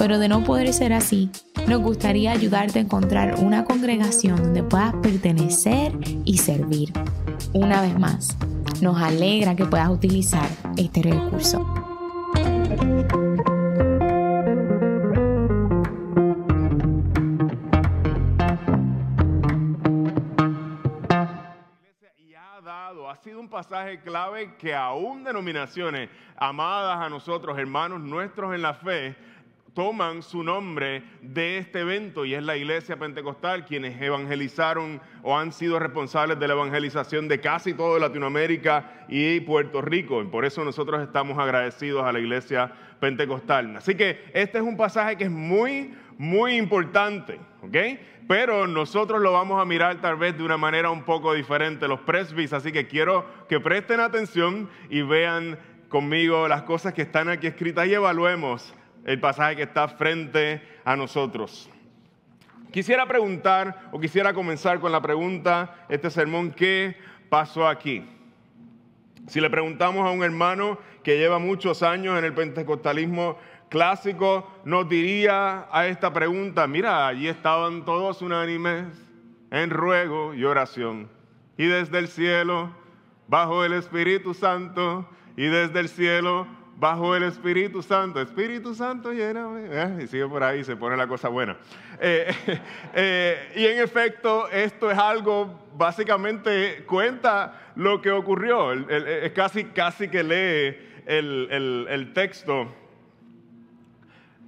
pero de no poder ser así, nos gustaría ayudarte a encontrar una congregación donde puedas pertenecer y servir. Una vez más, nos alegra que puedas utilizar este recurso. ha sido un pasaje clave que aún denominaciones amadas a nosotros, hermanos nuestros en la fe, toman su nombre de este evento y es la iglesia pentecostal quienes evangelizaron o han sido responsables de la evangelización de casi toda Latinoamérica y Puerto Rico. Y por eso nosotros estamos agradecidos a la iglesia pentecostal. Así que este es un pasaje que es muy, muy importante, ¿ok? Pero nosotros lo vamos a mirar tal vez de una manera un poco diferente, los presbis, así que quiero que presten atención y vean conmigo las cosas que están aquí escritas y evaluemos el pasaje que está frente a nosotros. Quisiera preguntar o quisiera comenzar con la pregunta, este sermón, ¿qué pasó aquí? Si le preguntamos a un hermano que lleva muchos años en el pentecostalismo clásico, nos diría a esta pregunta, mira, allí estaban todos unánimes en ruego y oración. Y desde el cielo, bajo el Espíritu Santo, y desde el cielo bajo el Espíritu Santo. Espíritu Santo lléname. Eh, y sigue por ahí, se pone la cosa buena. Eh, eh, y en efecto, esto es algo, básicamente cuenta lo que ocurrió. Casi, casi que lee el, el, texto.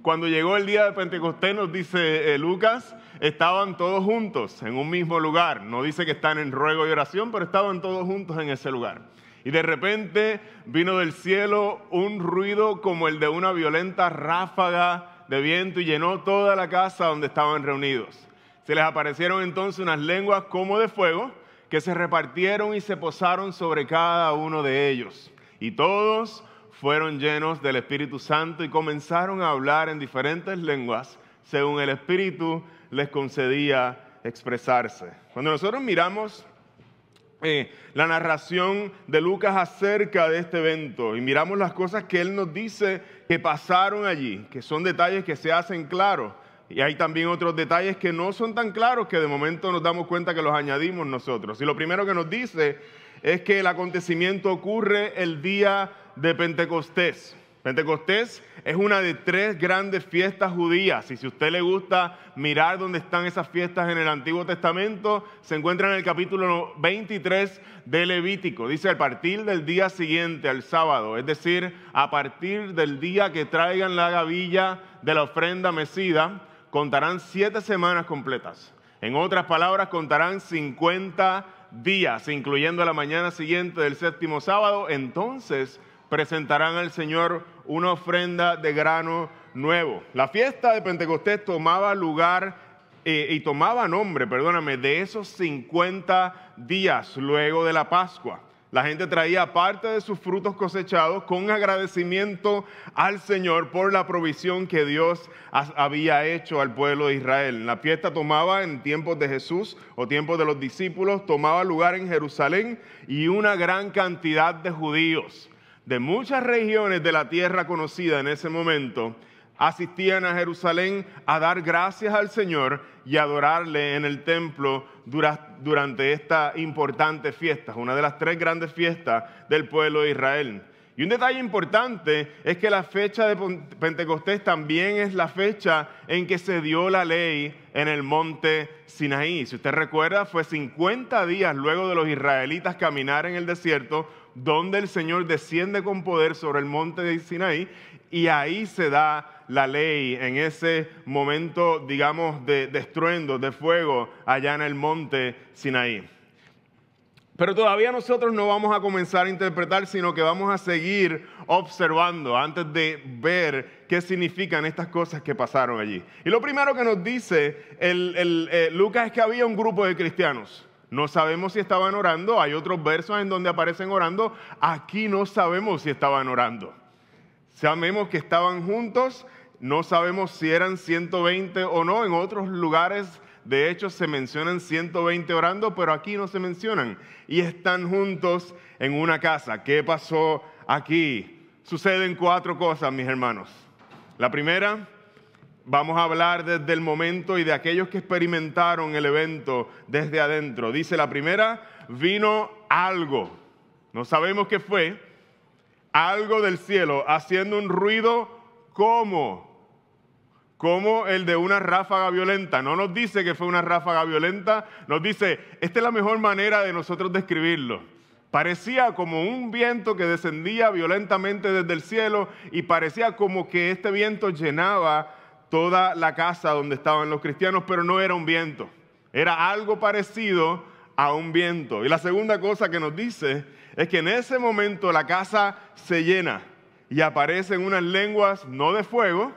Cuando llegó el día de Pentecostés, nos dice Lucas, estaban todos juntos en un mismo lugar. No dice que están en ruego y oración, pero estaban todos juntos en ese lugar. Y de repente vino del cielo un ruido como el de una violenta ráfaga de viento y llenó toda la casa donde estaban reunidos. Se les aparecieron entonces unas lenguas como de fuego que se repartieron y se posaron sobre cada uno de ellos. Y todos fueron llenos del Espíritu Santo y comenzaron a hablar en diferentes lenguas según el Espíritu les concedía expresarse. Cuando nosotros miramos eh, la narración de Lucas acerca de este evento y miramos las cosas que él nos dice que pasaron allí, que son detalles que se hacen claros. Y hay también otros detalles que no son tan claros que de momento nos damos cuenta que los añadimos nosotros. Y lo primero que nos dice es que el acontecimiento ocurre el día de Pentecostés. Pentecostés es una de tres grandes fiestas judías y si a usted le gusta mirar dónde están esas fiestas en el Antiguo Testamento, se encuentra en el capítulo 23 de Levítico. Dice a partir del día siguiente, al sábado, es decir, a partir del día que traigan la gavilla de la ofrenda mecida, contarán siete semanas completas. En otras palabras, contarán 50 días, incluyendo la mañana siguiente del séptimo sábado. Entonces, presentarán al Señor una ofrenda de grano nuevo. La fiesta de Pentecostés tomaba lugar eh, y tomaba nombre, perdóname, de esos 50 días luego de la Pascua. La gente traía parte de sus frutos cosechados con agradecimiento al Señor por la provisión que Dios había hecho al pueblo de Israel. La fiesta tomaba en tiempos de Jesús o tiempos de los discípulos, tomaba lugar en Jerusalén y una gran cantidad de judíos de muchas regiones de la tierra conocida en ese momento asistían a Jerusalén a dar gracias al Señor y adorarle en el templo durante esta importante fiesta, una de las tres grandes fiestas del pueblo de Israel. Y un detalle importante es que la fecha de Pentecostés también es la fecha en que se dio la ley en el monte Sinaí. Si usted recuerda, fue 50 días luego de los israelitas caminar en el desierto donde el Señor desciende con poder sobre el monte de Sinaí y ahí se da la ley en ese momento, digamos, de, estruendo, de fuego allá en el monte Sinaí. Pero todavía nosotros no vamos a comenzar a interpretar, sino que vamos a seguir observando antes de ver qué significan estas cosas que pasaron allí. Y lo primero que nos dice el, eh, Lucas es que había un grupo de cristianos. No sabemos si estaban orando, hay otros versos en donde aparecen orando, aquí no sabemos si estaban orando. Sabemos que estaban juntos, no sabemos si eran 120 o no, en otros lugares de hecho, se mencionan 120 orando, pero aquí no se mencionan. Y están juntos en una casa. ¿Qué pasó aquí? Suceden cuatro cosas, mis hermanos. La primera, vamos a hablar desde el momento y de aquellos que experimentaron el evento desde adentro. Dice la primera, vino algo. No sabemos qué fue. Algo del cielo haciendo un ruido como como el de una ráfaga violenta. No nos dice que fue una ráfaga violenta, nos dice, esta es la mejor manera de nosotros describirlo. Parecía como un viento que descendía violentamente desde el cielo y parecía como que este viento llenaba toda la casa donde estaban los cristianos, pero no era un viento, era algo parecido a un viento. Y la segunda cosa que nos dice es que en ese momento la casa se llena y aparecen unas lenguas no de fuego,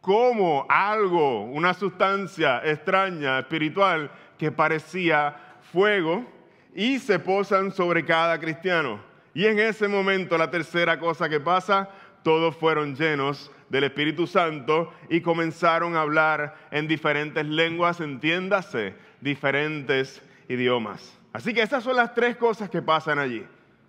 como algo, una sustancia extraña, espiritual, que parecía fuego, y se posan sobre cada cristiano. Y en ese momento, la tercera cosa que pasa, todos fueron llenos del Espíritu Santo y comenzaron a hablar en diferentes lenguas, entiéndase, diferentes idiomas. Así que esas son las tres cosas que pasan allí.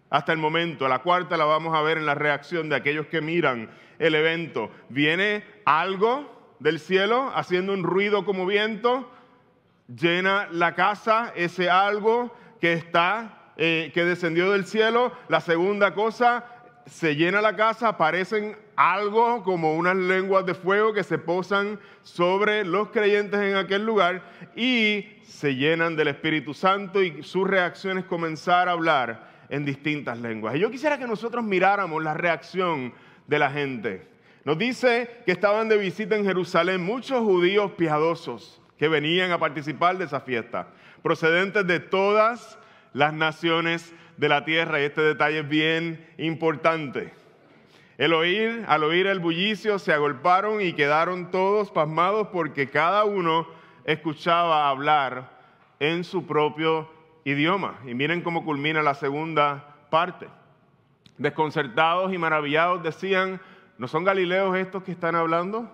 Hasta el momento, la cuarta la vamos a ver en la reacción de aquellos que miran el evento. Viene algo del cielo haciendo un ruido como viento, llena la casa, ese algo que está, eh, que descendió del cielo. La segunda cosa, se llena la casa, aparecen algo como unas lenguas de fuego que se posan sobre los creyentes en aquel lugar y se llenan del Espíritu Santo y sus reacciones comenzar a hablar en distintas lenguas. Y yo quisiera que nosotros miráramos la reacción de la gente. Nos dice que estaban de visita en Jerusalén muchos judíos piadosos que venían a participar de esa fiesta, procedentes de todas las naciones de la tierra. Y este detalle es bien importante. El oír, al oír el bullicio, se agolparon y quedaron todos pasmados porque cada uno escuchaba hablar en su propio idioma. Y miren cómo culmina la segunda parte desconcertados y maravillados, decían, ¿no son galileos estos que están hablando?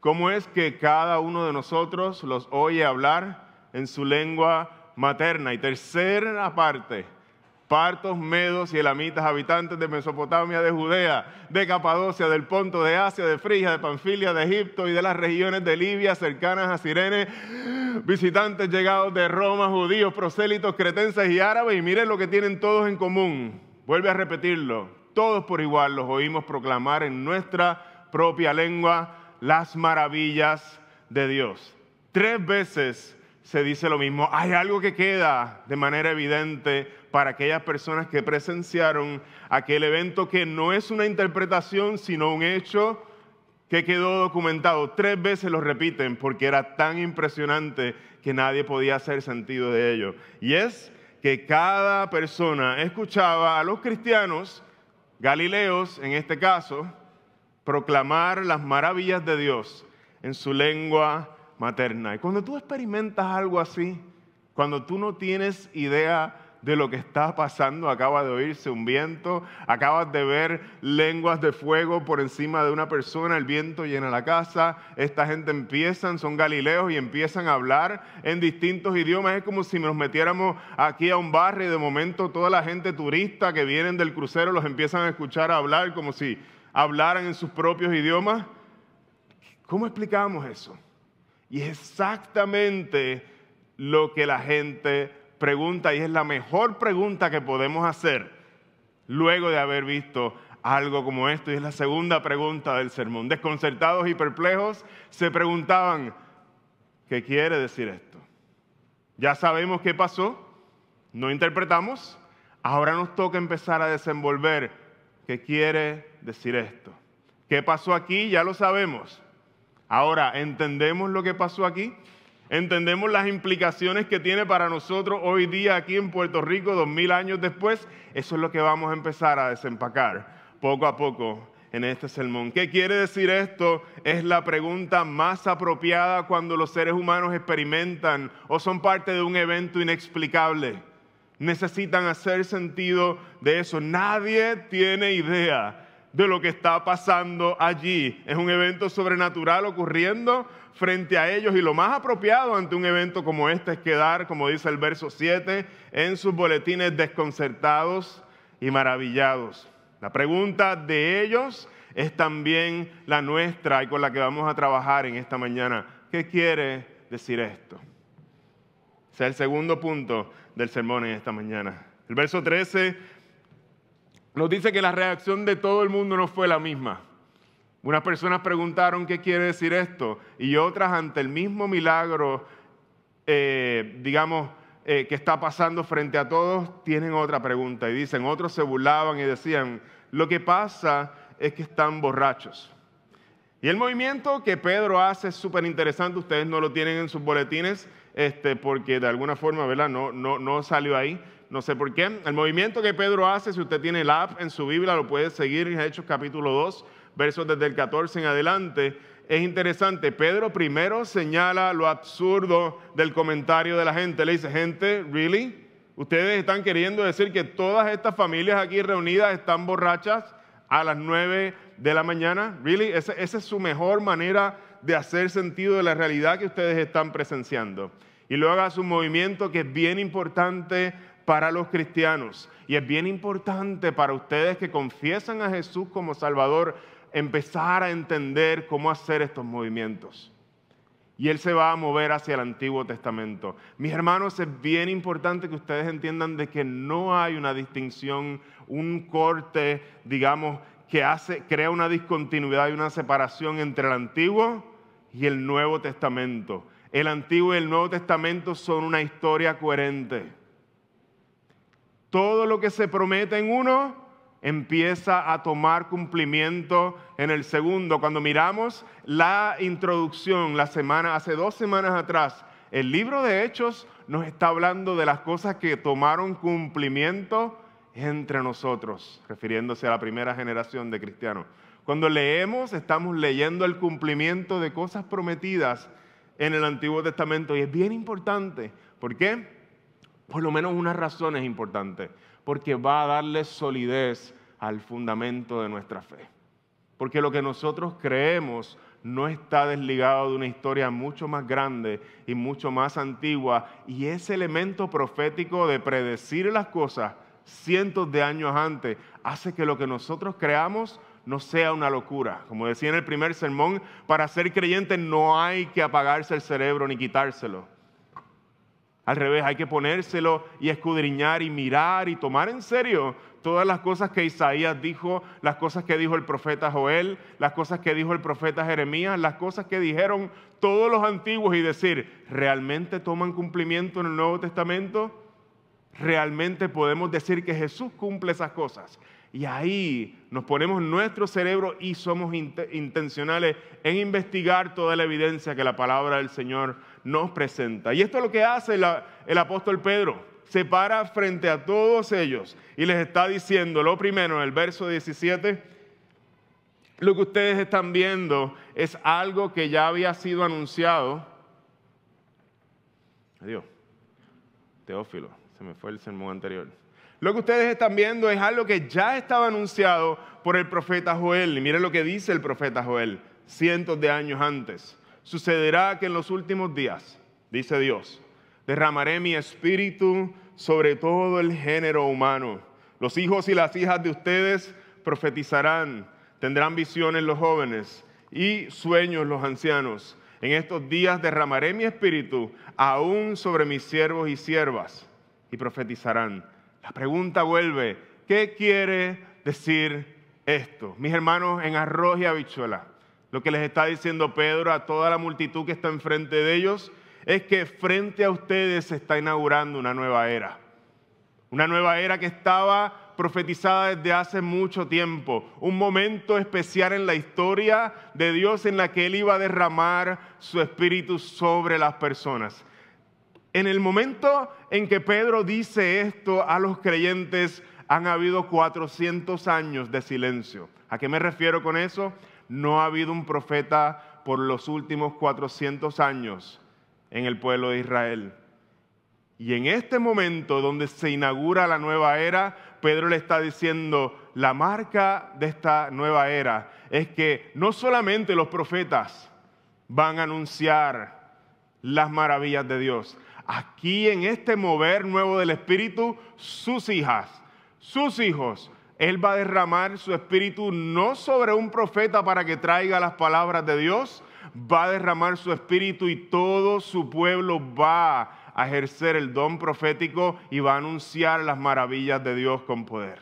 ¿Cómo es que cada uno de nosotros los oye hablar en su lengua materna? Y tercera parte, partos, medos y elamitas, habitantes de Mesopotamia, de Judea, de Capadocia, del Ponto, de Asia, de Frigia, de Panfilia, de Egipto y de las regiones de Libia cercanas a Sirene, visitantes llegados de Roma, judíos, prosélitos, cretenses y árabes, y miren lo que tienen todos en común Vuelve a repetirlo. Todos por igual los oímos proclamar en nuestra propia lengua las maravillas de Dios. Tres veces se dice lo mismo. Hay algo que queda de manera evidente para aquellas personas que presenciaron aquel evento que no es una interpretación, sino un hecho que quedó documentado. Tres veces lo repiten porque era tan impresionante que nadie podía hacer sentido de ello. Y es que cada persona escuchaba a los cristianos, galileos en este caso, proclamar las maravillas de Dios en su lengua materna. Y cuando tú experimentas algo así, cuando tú no tienes idea de lo que está pasando. Acaba de oírse un viento, acabas de ver lenguas de fuego por encima de una persona, el viento llena la casa, esta gente empiezan, son galileos y empiezan a hablar en distintos idiomas. Es como si nos metiéramos aquí a un barrio y de momento toda la gente turista que vienen del crucero los empiezan a escuchar hablar como si hablaran en sus propios idiomas. ¿Cómo explicamos eso? Y es exactamente lo que la gente pregunta y es la mejor pregunta que podemos hacer luego de haber visto algo como esto. Y es la segunda pregunta del sermón. Desconcertados y perplejos se preguntaban, ¿qué quiere decir esto? Ya sabemos qué pasó, no interpretamos, ahora nos toca empezar a desenvolver qué quiere decir esto. ¿Qué pasó aquí? Ya lo sabemos. Ahora, ¿entendemos lo que pasó aquí? Entendemos las implicaciones que tiene para nosotros hoy día aquí en Puerto Rico, dos mil años después. Eso es lo que vamos a empezar a desempacar poco a poco en este sermón. ¿Qué quiere decir esto? Es la pregunta más apropiada cuando los seres humanos experimentan o son parte de un evento inexplicable. Necesitan hacer sentido de eso. Nadie tiene idea de lo que está pasando allí. Es un evento sobrenatural ocurriendo frente a ellos y lo más apropiado ante un evento como este es quedar, como dice el verso 7, en sus boletines desconcertados y maravillados. La pregunta de ellos es también la nuestra y con la que vamos a trabajar en esta mañana. ¿Qué quiere decir esto? Es el segundo punto del sermón en esta mañana. El verso 13 nos dice que la reacción de todo el mundo no fue la misma. Unas personas preguntaron qué quiere decir esto y otras ante el mismo milagro, eh, digamos, eh, que está pasando frente a todos, tienen otra pregunta y dicen, otros se burlaban y decían, lo que pasa es que están borrachos. Y el movimiento que Pedro hace es súper interesante, ustedes no lo tienen en sus boletines, este, porque de alguna forma, ¿verdad? No, no, no salió ahí no sé por qué. El movimiento que Pedro hace, si usted tiene el app en su Biblia, lo puede seguir en Hechos capítulo 2, versos desde el 14 en adelante. Es interesante, Pedro primero señala lo absurdo del comentario de la gente. Le dice, gente, ¿really? ¿Ustedes están queriendo decir que todas estas familias aquí reunidas están borrachas a las 9 de la mañana? ¿Really? Esa, esa es su mejor manera de hacer sentido de la realidad que ustedes están presenciando. Y luego hace un movimiento que es bien importante para los cristianos. Y es bien importante para ustedes que confiesan a Jesús como Salvador empezar a entender cómo hacer estos movimientos. Y Él se va a mover hacia el Antiguo Testamento. Mis hermanos, es bien importante que ustedes entiendan de que no hay una distinción, un corte, digamos, que hace, crea una discontinuidad y una separación entre el Antiguo y el Nuevo Testamento. El Antiguo y el Nuevo Testamento son una historia coherente todo lo que se promete en uno empieza a tomar cumplimiento en el segundo. Cuando miramos la introducción la semana, hace dos semanas atrás, el libro de Hechos nos está hablando de las cosas que tomaron cumplimiento entre nosotros, refiriéndose a la primera generación de cristianos. Cuando leemos, estamos leyendo el cumplimiento de cosas prometidas en el Antiguo Testamento y es bien importante. ¿Por qué? Por lo menos una razón es importante, porque va a darle solidez al fundamento de nuestra fe. Porque lo que nosotros creemos no está desligado de una historia mucho más grande y mucho más antigua. Y ese elemento profético de predecir las cosas cientos de años antes hace que lo que nosotros creamos no sea una locura. Como decía en el primer sermón, para ser creyente no hay que apagarse el cerebro ni quitárselo. Al revés, hay que ponérselo y escudriñar y mirar y tomar en serio todas las cosas que Isaías dijo, las cosas que dijo el profeta Joel, las cosas que dijo el profeta Jeremías, las cosas que dijeron todos los antiguos y decir, ¿realmente toman cumplimiento en el Nuevo Testamento? ¿Realmente podemos decir que Jesús cumple esas cosas? Y ahí nos ponemos nuestro cerebro y somos intencionales en investigar toda la evidencia que la palabra del Señor nos presenta. Y esto es lo que hace el, apóstol Pedro. Se para frente a todos ellos y les está diciendo, lo primero, en el verso 17, lo que ustedes están viendo es algo que ya había sido anunciado. Adiós. Teófilo, se me fue el sermón anterior. Lo que ustedes están viendo es algo que ya estaba anunciado por el profeta Joel. Y miren lo que dice el profeta Joel cientos de años antes. Sucederá que en los últimos días, dice Dios, derramaré mi espíritu sobre todo el género humano. Los hijos y las hijas de ustedes profetizarán, tendrán visiones los jóvenes y sueños los ancianos. En estos días derramaré mi espíritu aún sobre mis siervos y siervas y profetizarán. La pregunta vuelve, ¿qué quiere decir esto? Mis hermanos en arroz y habichuela. Lo que les está diciendo Pedro a toda la multitud que está enfrente de ellos es que frente a ustedes se está inaugurando una nueva era. Una nueva era que estaba profetizada desde hace mucho tiempo, un momento especial en la historia de Dios en la que Él iba a derramar su espíritu sobre las personas. En el momento en que Pedro dice esto a los creyentes, han habido 400 años de silencio. ¿A qué me refiero con eso? No ha habido un profeta por los últimos 400 años en el pueblo de Israel. Y en este momento donde se inaugura la nueva era, Pedro le está diciendo, la marca de esta nueva era es que no solamente los profetas van a anunciar las maravillas de Dios, aquí en este mover nuevo del Espíritu, sus hijas, sus hijos, Él va a derramar su Espíritu no sobre un profeta para que traiga las palabras de Dios, va a derramar su Espíritu y todo su pueblo va a ejercer el don profético y va a anunciar las maravillas de Dios con poder.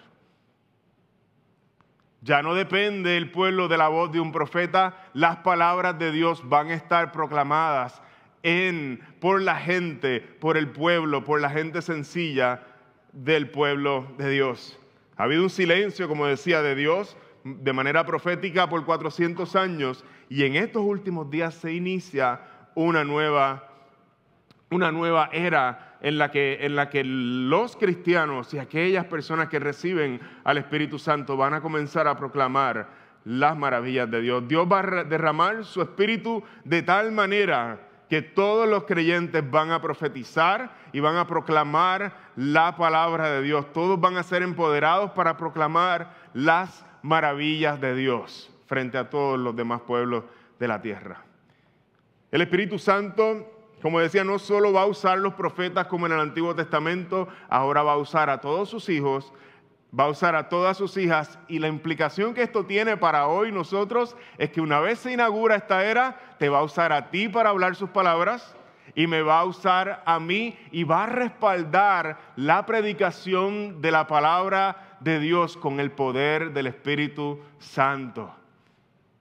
Ya no depende el pueblo de la voz de un profeta, las palabras de Dios van a estar proclamadas en, por la gente, por el pueblo, por la gente sencilla del pueblo de Dios. Ha habido un silencio, como decía, de Dios de manera profética por 400 años y en estos últimos días se inicia una nueva una nueva era en la, que, en la que los cristianos y aquellas personas que reciben al Espíritu Santo van a comenzar a proclamar las maravillas de Dios. Dios va a derramar su Espíritu de tal manera que todos los creyentes van a profetizar y van a proclamar la palabra de Dios. Todos van a ser empoderados para proclamar las maravillas de Dios frente a todos los demás pueblos de la tierra. El Espíritu Santo como decía, no solo va a usar los profetas como en el Antiguo Testamento, ahora va a usar a todos sus hijos, va a usar a todas sus hijas. Y la implicación que esto tiene para hoy nosotros es que una vez se inaugura esta era, te va a usar a ti para hablar sus palabras y me va a usar a mí y va a respaldar la predicación de la palabra de Dios con el poder del Espíritu Santo.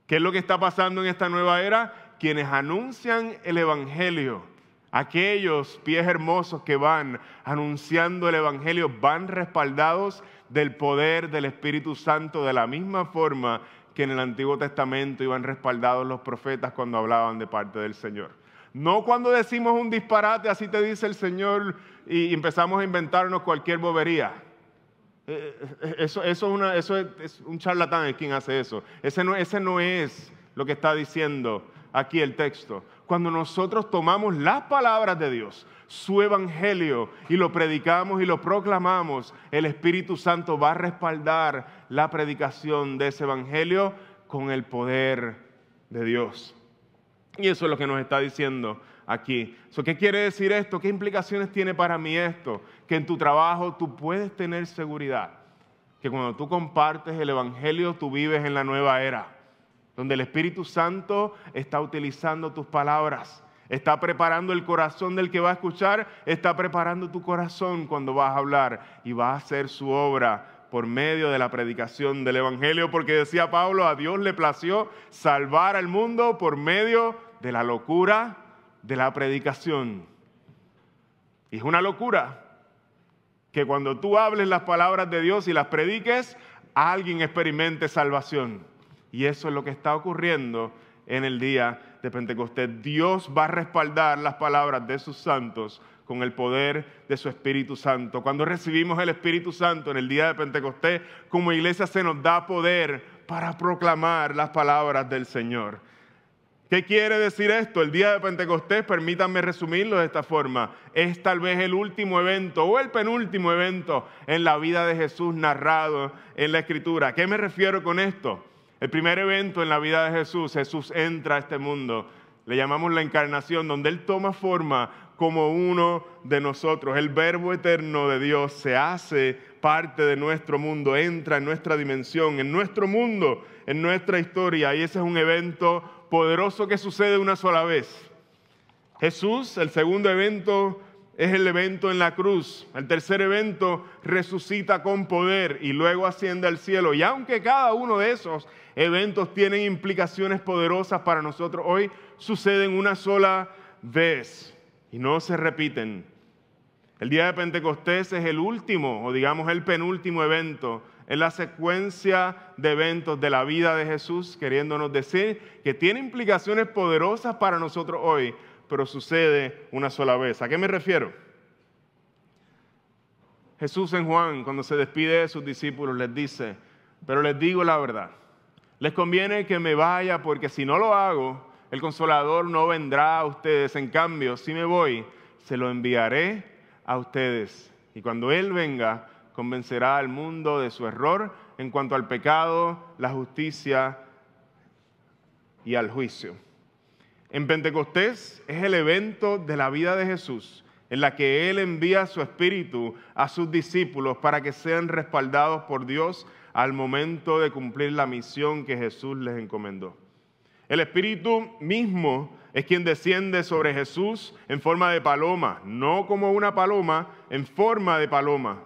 ¿Qué es lo que está pasando en esta nueva era? Quienes anuncian el Evangelio Aquellos pies hermosos que van anunciando el Evangelio van respaldados del poder del Espíritu Santo de la misma forma que en el Antiguo Testamento iban respaldados los profetas cuando hablaban de parte del Señor. No cuando decimos un disparate, así te dice el Señor, y empezamos a inventarnos cualquier bobería. Eh, eh, eso, es, un charlatán es quien hace eso. ese no es lo que está diciendo aquí el texto cuando nosotros tomamos las palabras de Dios, su evangelio, y lo predicamos y lo proclamamos, el Espíritu Santo va a respaldar la predicación de ese evangelio con el poder de Dios. Y eso es lo que nos está diciendo aquí. ¿Qué quiere decir esto? ¿Qué implicaciones tiene para mí esto? Que en tu trabajo tú puedes tener seguridad. Que cuando tú compartes el Evangelio, tú vives en la nueva era donde el Espíritu Santo está utilizando tus palabras, está preparando el corazón del que va a escuchar, está preparando tu corazón cuando vas a hablar y va a hacer su obra por medio de la predicación del Evangelio, porque decía Pablo, a Dios le plació salvar al mundo por medio de la locura de la predicación. Y es una locura que cuando tú hables las palabras de Dios y las prediques, alguien experimente salvación. Y eso es lo que está ocurriendo en el día de Pentecostés. Dios va a respaldar las palabras de sus santos con el poder de su Espíritu Santo. Cuando recibimos el Espíritu Santo en el día de Pentecostés, como iglesia se nos da poder para proclamar las palabras del Señor. ¿Qué quiere decir esto? El día de Pentecostés, permítanme resumirlo de esta forma, es tal vez el último evento o el penúltimo evento en la vida de Jesús narrado en la Escritura. qué me refiero con esto? El primer evento en la vida de Jesús, Jesús entra a este mundo, le llamamos la encarnación, donde Él toma forma como uno de nosotros. El verbo eterno de Dios se hace parte de nuestro mundo, entra en nuestra dimensión, en nuestro mundo, en nuestra historia. Y ese es un evento poderoso que sucede una sola vez. Jesús, el segundo evento es el evento en la cruz. El tercer evento resucita con poder y luego asciende al cielo. Y aunque cada uno de esos eventos tienen implicaciones poderosas para nosotros hoy, suceden una sola vez y no se repiten. El día de Pentecostés es el último, o digamos el penúltimo evento en la secuencia de eventos de la vida de Jesús, queriéndonos decir que tiene implicaciones poderosas para nosotros hoy, pero sucede una sola vez. ¿A qué me refiero? Jesús en Juan, cuando se despide de sus discípulos, les dice, pero les digo la verdad, les conviene que me vaya porque si no lo hago, el consolador no vendrá a ustedes. En cambio, si me voy, se lo enviaré a ustedes. Y cuando Él venga, convencerá al mundo de su error en cuanto al pecado, la justicia y al juicio. En Pentecostés es el evento de la vida de Jesús en la que Él envía su espíritu a sus discípulos para que sean respaldados por Dios al momento de cumplir la misión que Jesús les encomendó. El espíritu mismo es quien desciende sobre Jesús en forma de paloma, no como una paloma, en forma de paloma,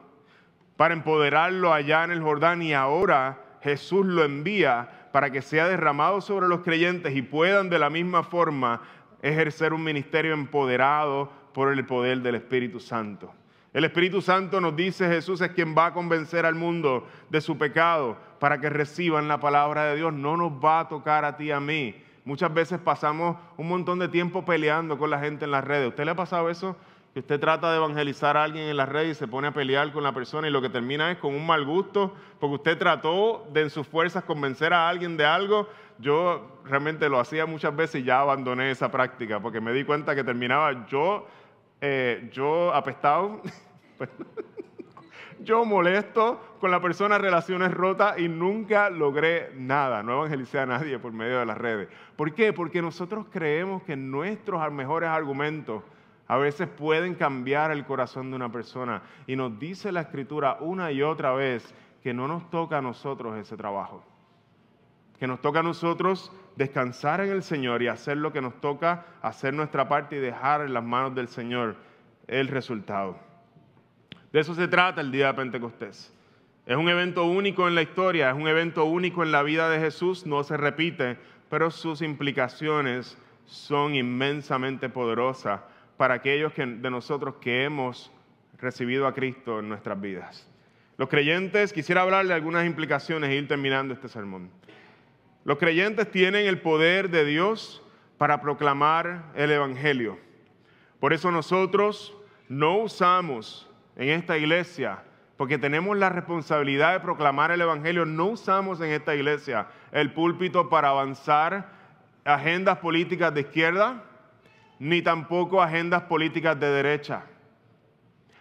para empoderarlo allá en el Jordán y ahora Jesús lo envía para que sea derramado sobre los creyentes y puedan de la misma forma ejercer un ministerio empoderado por el poder del Espíritu Santo. El Espíritu Santo nos dice Jesús es quien va a convencer al mundo de su pecado para que reciban la palabra de Dios. No nos va a tocar a ti a mí Muchas veces pasamos un montón de tiempo peleando con la gente en las redes. ¿Usted le ha pasado eso? Que usted trata de evangelizar a alguien en las redes y se pone a pelear con la persona y lo que termina es con un mal gusto, porque usted trató de en sus fuerzas convencer a alguien de algo. Yo realmente lo hacía muchas veces y ya abandoné esa práctica, porque me di cuenta que terminaba yo, eh, yo apestado. yo molesto con la persona, relaciones rotas y nunca logré nada. No evangelicé a nadie por medio de las redes. ¿Por qué? Porque nosotros creemos que nuestros mejores argumentos a veces pueden cambiar el corazón de una persona. Y nos dice la Escritura una y otra vez que no nos toca a nosotros ese trabajo. Que nos toca a nosotros descansar en el Señor y hacer lo que nos toca, hacer nuestra parte y dejar en las manos del Señor el resultado. De eso se trata el día de Pentecostés. Es un evento único en la historia, es un evento único en la vida de Jesús, no se repite, pero sus implicaciones son inmensamente poderosas para aquellos de nosotros que hemos recibido a Cristo en nuestras vidas. Los creyentes, quisiera hablarle de algunas implicaciones e ir terminando este sermón. Los creyentes tienen el poder de Dios para proclamar el Evangelio. Por eso nosotros no usamos en esta iglesia, porque tenemos la responsabilidad de proclamar el Evangelio, no usamos en esta iglesia el púlpito para avanzar agendas políticas de izquierda, ni tampoco agendas políticas de derecha.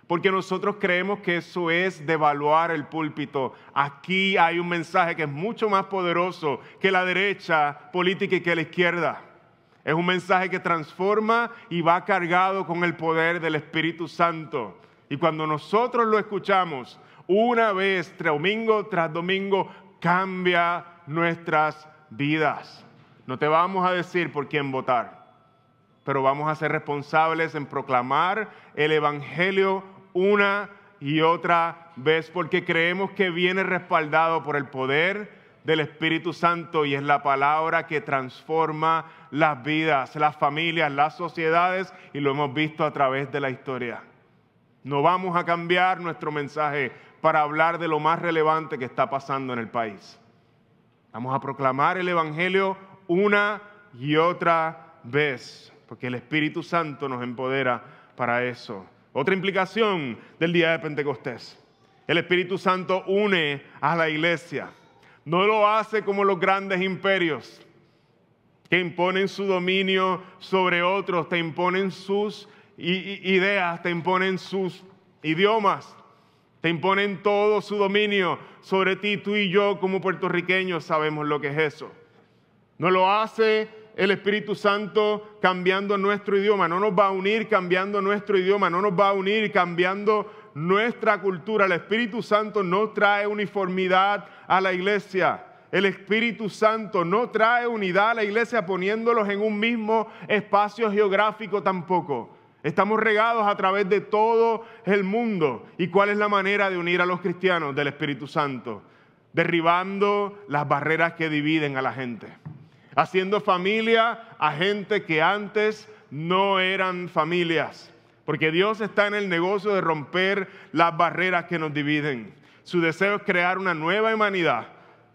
Porque nosotros creemos que eso es devaluar el púlpito. Aquí hay un mensaje que es mucho más poderoso que la derecha política y que la izquierda. Es un mensaje que transforma y va cargado con el poder del Espíritu Santo. Y cuando nosotros lo escuchamos una vez, domingo tras domingo, cambia nuestras vidas. No te vamos a decir por quién votar, pero vamos a ser responsables en proclamar el Evangelio una y otra vez, porque creemos que viene respaldado por el poder del Espíritu Santo y es la palabra que transforma las vidas, las familias, las sociedades y lo hemos visto a través de la historia. No vamos a cambiar nuestro mensaje para hablar de lo más relevante que está pasando en el país. Vamos a proclamar el Evangelio una y otra vez, porque el Espíritu Santo nos empodera para eso. Otra implicación del día de Pentecostés. El Espíritu Santo une a la iglesia. No lo hace como los grandes imperios que imponen su dominio sobre otros, te imponen sus ideas, te imponen sus idiomas, te imponen todo su dominio sobre ti. Tú y yo como puertorriqueños sabemos lo que es eso. No lo hace el Espíritu Santo cambiando nuestro idioma, no nos va a unir cambiando nuestro idioma, no nos va a unir cambiando nuestra cultura. El Espíritu Santo no trae uniformidad a la iglesia. El Espíritu Santo no trae unidad a la iglesia poniéndolos en un mismo espacio geográfico tampoco. Estamos regados a través de todo el mundo. ¿Y cuál es la manera de unir a los cristianos del Espíritu Santo? Derribando las barreras que dividen a la gente. Haciendo familia a gente que antes no eran familias. Porque Dios está en el negocio de romper las barreras que nos dividen. Su deseo es crear una nueva humanidad.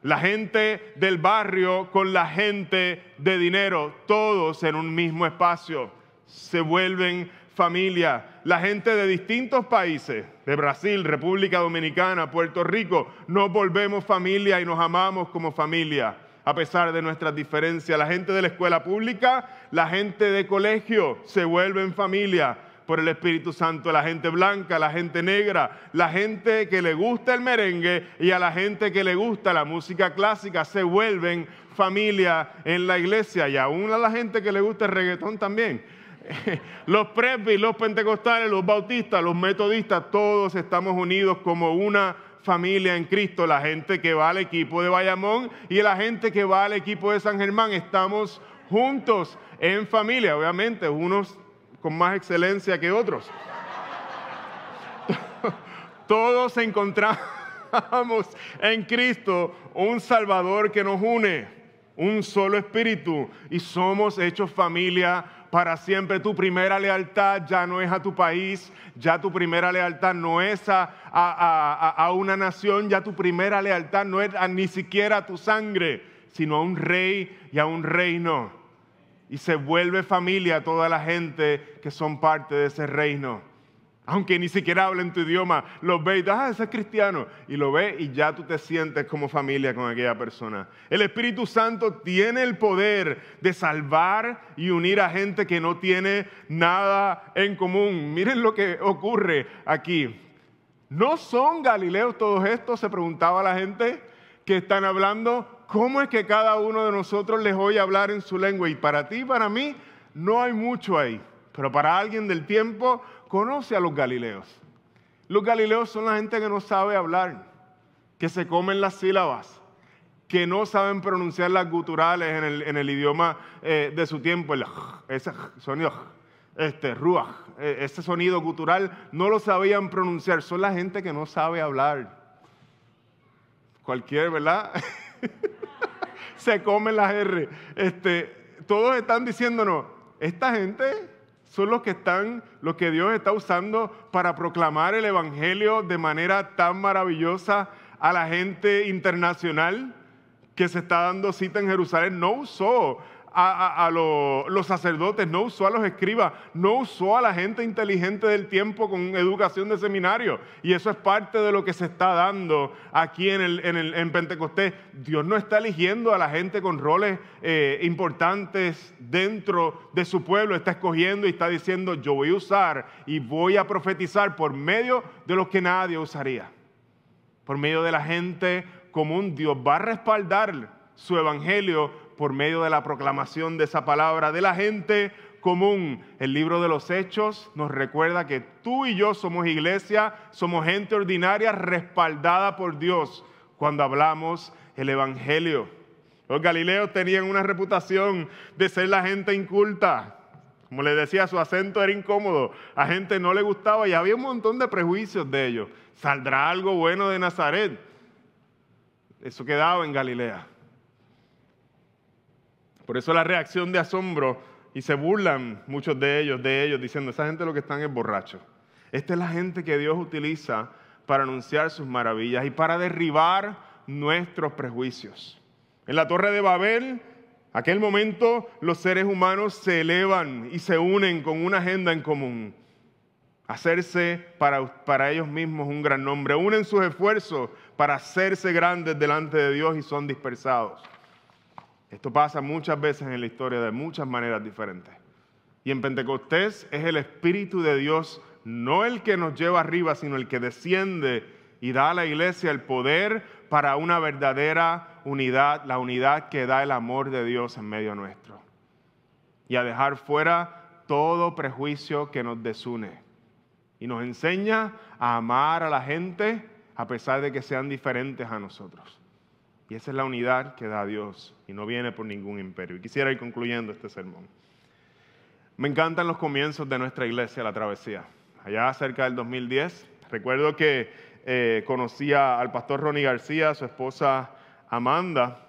La gente del barrio con la gente de dinero, todos en un mismo espacio. Se vuelven familia. La gente de distintos países, de Brasil, República Dominicana, Puerto Rico, nos volvemos familia y nos amamos como familia, a pesar de nuestras diferencias. La gente de la escuela pública, la gente de colegio, se vuelven familia por el Espíritu Santo, la gente blanca, la gente negra, la gente que le gusta el merengue y a la gente que le gusta la música clásica, se vuelven familia en la iglesia y aún a la gente que le gusta el reggaetón también los presbis, los pentecostales, los bautistas, los metodistas, todos estamos unidos como una familia en Cristo. La gente que va al equipo de Bayamón y la gente que va al equipo de San Germán, estamos juntos en familia, obviamente, unos con más excelencia que otros. Todos encontramos en Cristo un Salvador que nos une, un solo espíritu y somos hechos familia para siempre. Tu primera lealtad ya no es a tu país, ya tu primera lealtad no es a, una nación, ya tu primera lealtad no es ni siquiera a tu sangre, sino a un rey y a un reino. Y se vuelve familia toda la gente que son parte de ese reino aunque ni siquiera hablen tu idioma, los ve y ah, ese es cristiano, y lo ve y ya tú te sientes como familia con aquella persona. El Espíritu Santo tiene el poder de salvar y unir a gente que no tiene nada en común. Miren lo que ocurre aquí. ¿No son galileos todos estos? Se preguntaba la gente que están hablando. ¿Cómo es que cada uno de nosotros les oye hablar en su lengua? Y para ti, para mí, no hay mucho ahí. Pero para alguien del tiempo, conoce a los galileos. Los galileos son la gente que no sabe hablar, que se comen las sílabas, que no saben pronunciar las guturales en el, idioma eh, de su tiempo, ese sonido, este, ruach, e, ese sonido gutural, no lo sabían pronunciar. Son la gente que no sabe hablar. Cualquier, ¿verdad? se comen las R. Este, todos están diciéndonos, esta gente son los que están, los que Dios está usando para proclamar el Evangelio de manera tan maravillosa a la gente internacional que se está dando cita en Jerusalén. No usó a, los sacerdotes, no usó a los escribas, no usó a la gente inteligente del tiempo con educación de seminario. Y eso es parte de lo que se está dando aquí en, el, en, Pentecostés. Dios no está eligiendo a la gente con roles eh, importantes dentro de su pueblo, está escogiendo y está diciendo, yo voy a usar y voy a profetizar por medio de los que nadie usaría. Por medio de la gente común, Dios va a respaldar su evangelio por medio de la proclamación de esa palabra de la gente común. El libro de los Hechos nos recuerda que tú y yo somos iglesia, somos gente ordinaria respaldada por Dios cuando hablamos el Evangelio. Los galileos tenían una reputación de ser la gente inculta. Como les decía, su acento era incómodo, a gente no le gustaba y había un montón de prejuicios de ellos. ¿Saldrá algo bueno de Nazaret? Eso quedaba en Galilea. Por eso la reacción de asombro y se burlan muchos de ellos, de ellos, diciendo, esa gente lo que están es borracho. Esta es la gente que Dios utiliza para anunciar sus maravillas y para derribar nuestros prejuicios. En la torre de Babel, aquel momento los seres humanos se elevan y se unen con una agenda en común. Hacerse para, para ellos mismos un gran nombre. Unen sus esfuerzos para hacerse grandes delante de Dios y son dispersados. Esto pasa muchas veces en la historia de muchas maneras diferentes. Y en Pentecostés es el Espíritu de Dios, no el que nos lleva arriba, sino el que desciende y da a la iglesia el poder para una verdadera unidad, la unidad que da el amor de Dios en medio nuestro. Y a dejar fuera todo prejuicio que nos desune. Y nos enseña a amar a la gente a pesar de que sean diferentes a nosotros. Y esa es la unidad que da Dios y no viene por ningún imperio. Y quisiera ir concluyendo este sermón. Me encantan los comienzos de nuestra iglesia, la travesía. Allá cerca del 2010, recuerdo que eh, conocía al pastor Ronnie García, su esposa Amanda,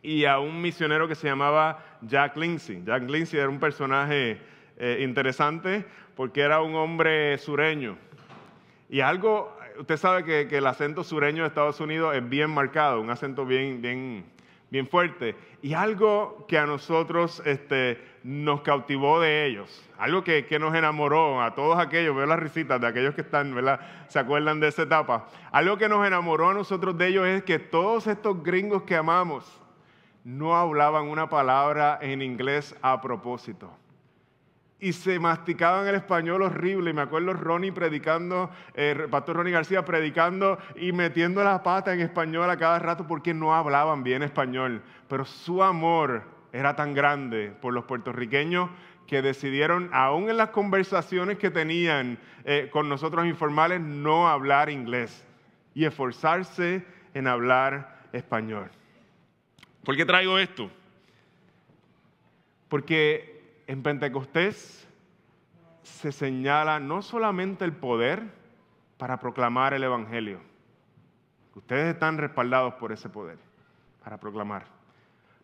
y a un misionero que se llamaba Jack Lindsay. Jack Lindsay era un personaje eh, interesante porque era un hombre sureño. Y algo, usted sabe que, el acento sureño de Estados Unidos es bien marcado, un acento bien, bien, bien fuerte. Y algo que a nosotros este, nos cautivó de ellos, algo que, que, nos enamoró a todos aquellos, veo las risitas de aquellos que están, ¿verdad? Se acuerdan de esa etapa. Algo que nos enamoró a nosotros de ellos es que todos estos gringos que amamos no hablaban una palabra en inglés a propósito y se masticaban el español horrible. Me acuerdo Ronnie predicando, eh, pastor Ronnie García predicando y metiendo la pata en español a cada rato porque no hablaban bien español. Pero su amor era tan grande por los puertorriqueños que decidieron, aún en las conversaciones que tenían eh, con nosotros informales, no hablar inglés y esforzarse en hablar español. ¿Por qué traigo esto? Porque en Pentecostés se señala no solamente el poder para proclamar el Evangelio. Ustedes están respaldados por ese poder para proclamar.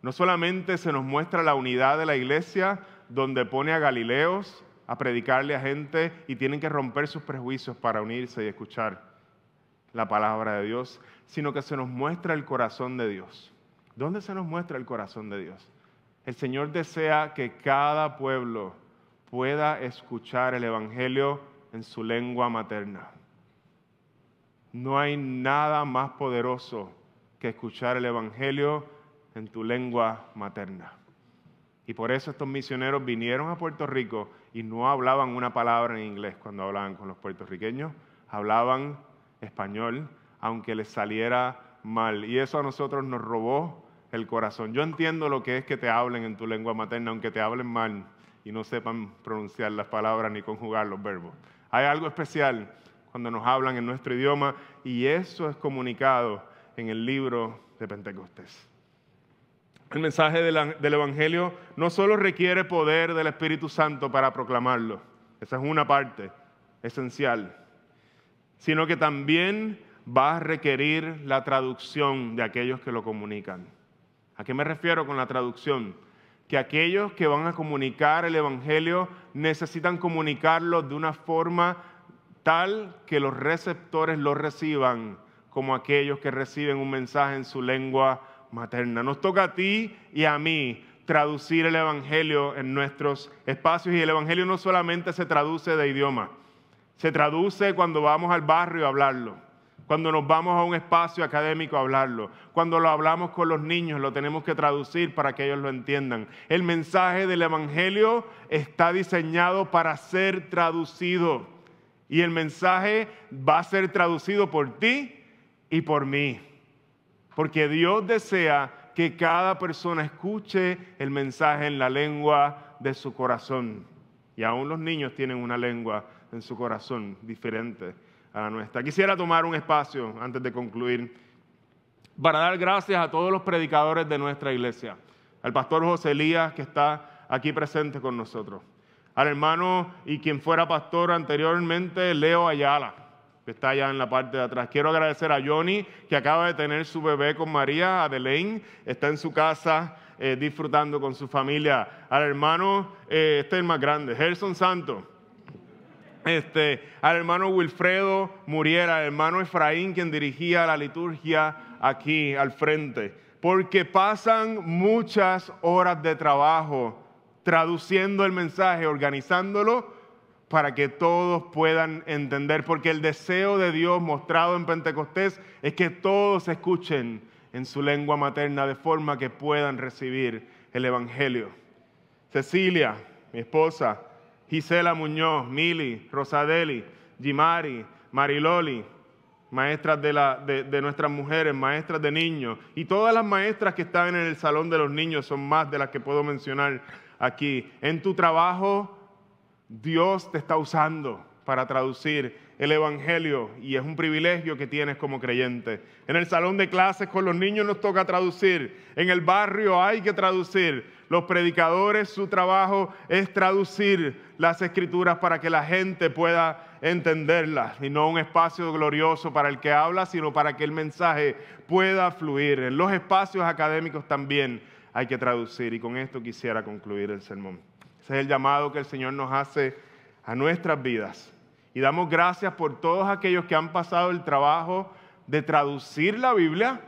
No solamente se nos muestra la unidad de la iglesia donde pone a Galileos a predicarle a gente y tienen que romper sus prejuicios para unirse y escuchar la palabra de Dios, sino que se nos muestra el corazón de Dios. ¿Dónde se nos muestra el corazón de Dios? El Señor desea que cada pueblo pueda escuchar el Evangelio en su lengua materna. No hay nada más poderoso que escuchar el Evangelio en tu lengua materna. Y por eso estos misioneros vinieron a Puerto Rico y no hablaban una palabra en inglés cuando hablaban con los puertorriqueños, hablaban español, aunque les saliera mal. Y eso a nosotros nos robó el corazón. Yo entiendo lo que es que te hablen en tu lengua materna, aunque te hablen mal y no sepan pronunciar las palabras ni conjugar los verbos. Hay algo especial cuando nos hablan en nuestro idioma y eso es comunicado en el libro de Pentecostés. El mensaje del Evangelio no solo requiere poder del Espíritu Santo para proclamarlo, esa es una parte esencial, sino que también va a requerir la traducción de aquellos que lo comunican. ¿A qué me refiero con la traducción? Que aquellos que van a comunicar el Evangelio necesitan comunicarlo de una forma tal que los receptores lo reciban como aquellos que reciben un mensaje en su lengua materna. Nos toca a ti y a mí traducir el Evangelio en nuestros espacios y el Evangelio no solamente se traduce de idioma, se traduce cuando vamos al barrio a hablarlo cuando nos vamos a un espacio académico a hablarlo, cuando lo hablamos con los niños, lo tenemos que traducir para que ellos lo entiendan. El mensaje del Evangelio está diseñado para ser traducido y el mensaje va a ser traducido por ti y por mí, porque Dios desea que cada persona escuche el mensaje en la lengua de su corazón. Y aún los niños tienen una lengua en su corazón diferente a nuestra. Quisiera tomar un espacio antes de concluir para dar gracias a todos los predicadores de nuestra iglesia, al pastor José Elías que está aquí presente con nosotros, al hermano y quien fuera pastor anteriormente, Leo Ayala, que está allá en la parte de atrás. Quiero agradecer a Johnny, que acaba de tener su bebé con María, Adelaine, está en su casa. Eh, disfrutando con su familia, al hermano, eh, este es el más grande, Gerson Santo, este, al hermano Wilfredo Muriera, al hermano Efraín, quien dirigía la liturgia aquí al frente, porque pasan muchas horas de trabajo traduciendo el mensaje, organizándolo para que todos puedan entender, porque el deseo de Dios mostrado en Pentecostés es que todos escuchen en su lengua materna de forma que puedan recibir el Evangelio. Cecilia, mi esposa, Gisela Muñoz, Mili, Rosadeli, Jimari, Mariloli, maestras de, de, nuestras mujeres, maestras de niños, y todas las maestras que están en el salón de los niños son más de las que puedo mencionar aquí. En tu trabajo, Dios te está usando para traducir el Evangelio y es un privilegio que tienes como creyente. En el salón de clases con los niños nos toca traducir, en el barrio hay que traducir. Los predicadores, su trabajo es traducir las escrituras para que la gente pueda entenderlas y no un espacio glorioso para el que habla, sino para que el mensaje pueda fluir. En los espacios académicos también hay que traducir y con esto quisiera concluir el sermón. Ese es el llamado que el Señor nos hace a nuestras vidas. Y damos gracias por todos aquellos que han pasado el trabajo de traducir la Biblia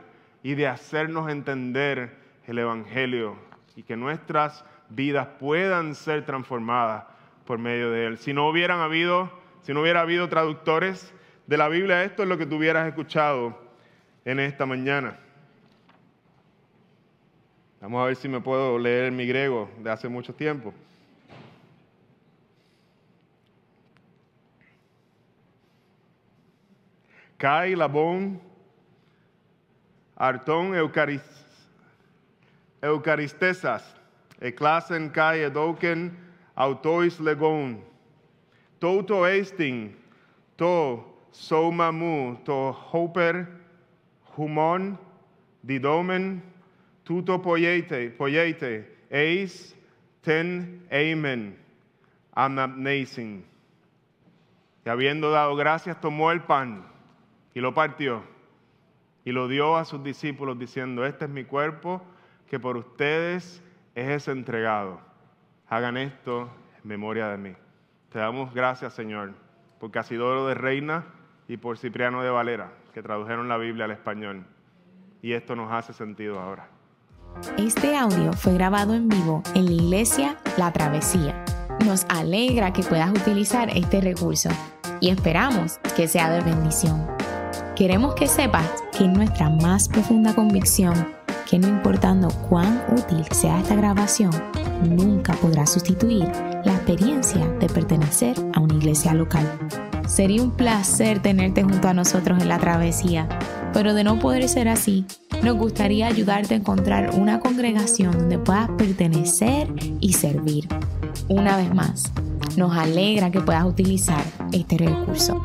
y de hacernos entender el Evangelio y que nuestras vidas puedan ser transformadas por medio de él. Si no hubieran habido, si no hubiera habido traductores de la Biblia, esto es lo que tú hubieras escuchado en esta mañana. Vamos a ver si me puedo leer mi griego de hace mucho tiempo. Kai labón arton eucaristesas, eclasen kai edoken autois legon, toto esting, to somamu, to hoper humon didomen, tuto poiete, poiete, eis ten amen, amnasing. Y habiendo dado gracias, tomó el pan y lo partió y lo dio a sus discípulos diciendo, este es mi cuerpo que por ustedes es entregado. Hagan esto memoria de mí. Te damos gracias, Señor, por Casidoro de Reina y por Cipriano de Valera, que tradujeron la Biblia al español. Y esto nos hace sentido ahora. Este audio fue grabado en vivo en la iglesia La Travesía. Nos alegra que puedas utilizar este recurso y esperamos que sea de bendición. Queremos que sepas que nuestra más profunda convicción que no importando cuán útil sea esta grabación, nunca podrá sustituir la experiencia de pertenecer a una iglesia local. Sería un placer tenerte junto a nosotros en la travesía, pero de no poder ser así, nos gustaría ayudarte a encontrar una congregación donde puedas pertenecer y servir. Una vez más, nos alegra que puedas utilizar este recurso.